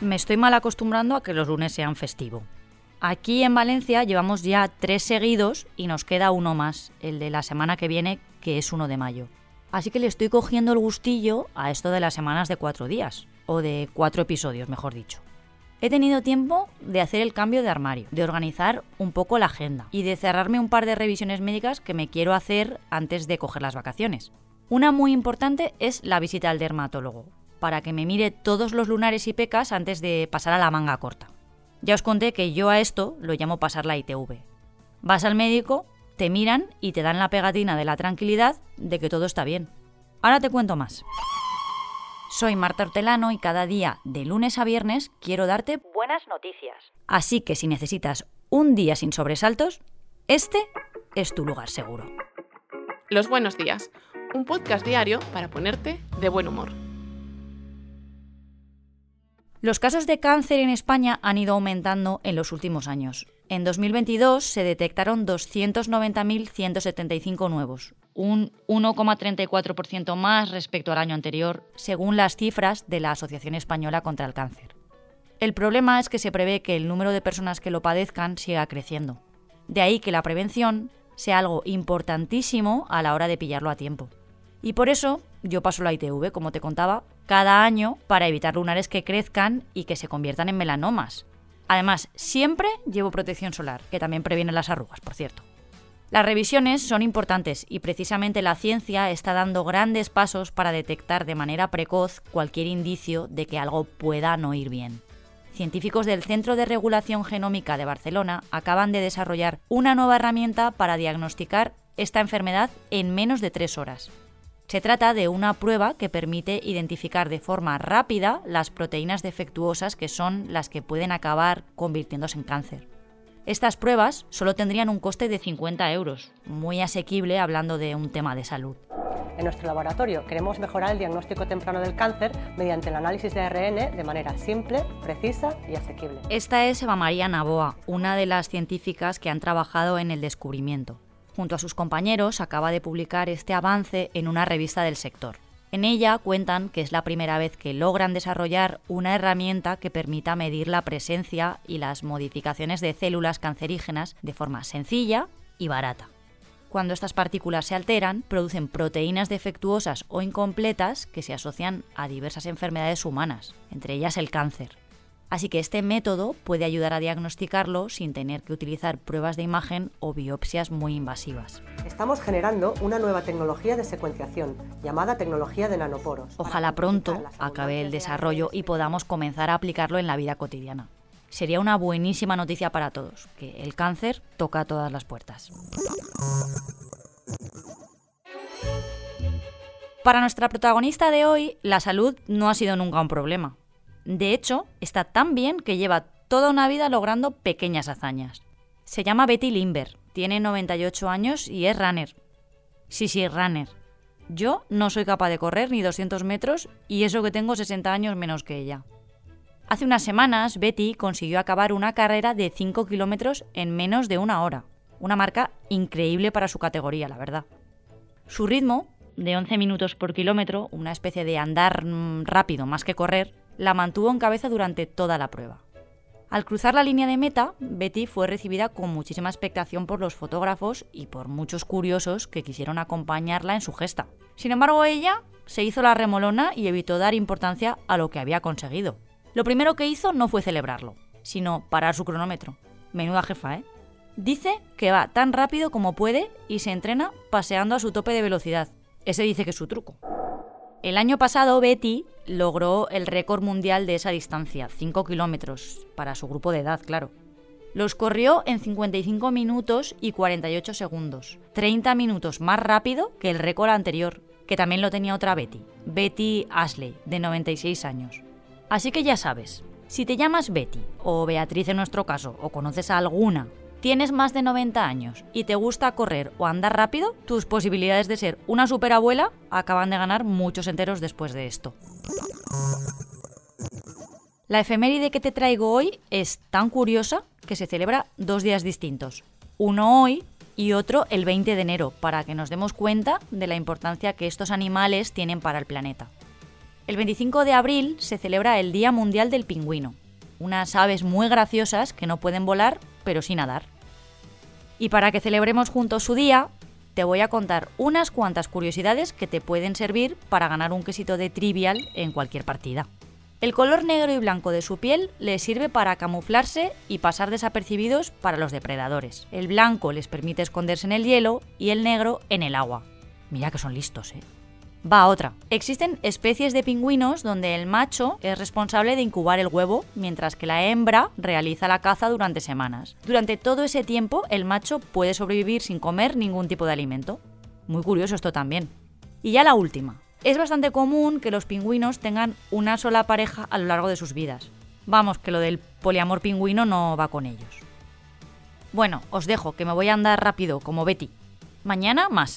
Me estoy mal acostumbrando a que los lunes sean festivo. Aquí en Valencia llevamos ya tres seguidos y nos queda uno más, el de la semana que viene, que es 1 de mayo. Así que le estoy cogiendo el gustillo a esto de las semanas de cuatro días, o de cuatro episodios, mejor dicho. He tenido tiempo de hacer el cambio de armario, de organizar un poco la agenda y de cerrarme un par de revisiones médicas que me quiero hacer antes de coger las vacaciones. Una muy importante es la visita al dermatólogo, para que me mire todos los lunares y pecas antes de pasar a la manga corta. Ya os conté que yo a esto lo llamo pasar la ITV. Vas al médico, te miran y te dan la pegatina de la tranquilidad de que todo está bien. Ahora te cuento más. Soy Marta Hortelano y cada día, de lunes a viernes, quiero darte buenas noticias. Así que si necesitas un día sin sobresaltos, este es tu lugar seguro. Los buenos días, un podcast diario para ponerte de buen humor. Los casos de cáncer en España han ido aumentando en los últimos años. En 2022 se detectaron 290.175 nuevos, un 1,34% más respecto al año anterior, según las cifras de la Asociación Española contra el Cáncer. El problema es que se prevé que el número de personas que lo padezcan siga creciendo. De ahí que la prevención sea algo importantísimo a la hora de pillarlo a tiempo. Y por eso yo paso la ITV, como te contaba, cada año para evitar lunares que crezcan y que se conviertan en melanomas. Además, siempre llevo protección solar, que también previene las arrugas, por cierto. Las revisiones son importantes y precisamente la ciencia está dando grandes pasos para detectar de manera precoz cualquier indicio de que algo pueda no ir bien. Científicos del Centro de Regulación Genómica de Barcelona acaban de desarrollar una nueva herramienta para diagnosticar esta enfermedad en menos de tres horas. Se trata de una prueba que permite identificar de forma rápida las proteínas defectuosas que son las que pueden acabar convirtiéndose en cáncer. Estas pruebas solo tendrían un coste de 50 euros, muy asequible hablando de un tema de salud. En nuestro laboratorio queremos mejorar el diagnóstico temprano del cáncer mediante el análisis de ARN de manera simple, precisa y asequible. Esta es Eva María Naboa, una de las científicas que han trabajado en el descubrimiento junto a sus compañeros, acaba de publicar este avance en una revista del sector. En ella cuentan que es la primera vez que logran desarrollar una herramienta que permita medir la presencia y las modificaciones de células cancerígenas de forma sencilla y barata. Cuando estas partículas se alteran, producen proteínas defectuosas o incompletas que se asocian a diversas enfermedades humanas, entre ellas el cáncer. Así que este método puede ayudar a diagnosticarlo sin tener que utilizar pruebas de imagen o biopsias muy invasivas. Estamos generando una nueva tecnología de secuenciación llamada tecnología de nanoporos. Ojalá pronto acabe el desarrollo y podamos comenzar a aplicarlo en la vida cotidiana. Sería una buenísima noticia para todos, que el cáncer toca todas las puertas. Para nuestra protagonista de hoy, la salud no ha sido nunca un problema. De hecho, está tan bien que lleva toda una vida logrando pequeñas hazañas. Se llama Betty Limber, tiene 98 años y es runner. Sí, sí, runner. Yo no soy capaz de correr ni 200 metros y eso que tengo 60 años menos que ella. Hace unas semanas, Betty consiguió acabar una carrera de 5 kilómetros en menos de una hora. Una marca increíble para su categoría, la verdad. Su ritmo, de 11 minutos por kilómetro, una especie de andar mm, rápido más que correr, la mantuvo en cabeza durante toda la prueba. Al cruzar la línea de meta, Betty fue recibida con muchísima expectación por los fotógrafos y por muchos curiosos que quisieron acompañarla en su gesta. Sin embargo, ella se hizo la remolona y evitó dar importancia a lo que había conseguido. Lo primero que hizo no fue celebrarlo, sino parar su cronómetro. Menuda jefa, ¿eh? Dice que va tan rápido como puede y se entrena paseando a su tope de velocidad. Ese dice que es su truco. El año pasado Betty logró el récord mundial de esa distancia, 5 kilómetros, para su grupo de edad, claro. Los corrió en 55 minutos y 48 segundos, 30 minutos más rápido que el récord anterior, que también lo tenía otra Betty, Betty Ashley, de 96 años. Así que ya sabes, si te llamas Betty, o Beatriz en nuestro caso, o conoces a alguna tienes más de 90 años y te gusta correr o andar rápido, tus posibilidades de ser una superabuela acaban de ganar muchos enteros después de esto. La efeméride que te traigo hoy es tan curiosa que se celebra dos días distintos. Uno hoy, y otro el 20 de enero, para que nos demos cuenta de la importancia que estos animales tienen para el planeta. El 25 de abril se celebra el Día Mundial del Pingüino, unas aves muy graciosas que no pueden volar, pero sí nadar. Y para que celebremos juntos su día, te voy a contar unas cuantas curiosidades que te pueden servir para ganar un quesito de trivial en cualquier partida. El color negro y blanco de su piel les sirve para camuflarse y pasar desapercibidos para los depredadores. El blanco les permite esconderse en el hielo y el negro en el agua. Mira que son listos, ¿eh? Va otra. Existen especies de pingüinos donde el macho es responsable de incubar el huevo, mientras que la hembra realiza la caza durante semanas. Durante todo ese tiempo, el macho puede sobrevivir sin comer ningún tipo de alimento. Muy curioso esto también. Y ya la última. Es bastante común que los pingüinos tengan una sola pareja a lo largo de sus vidas. Vamos, que lo del poliamor pingüino no va con ellos. Bueno, os dejo, que me voy a andar rápido, como Betty. Mañana más.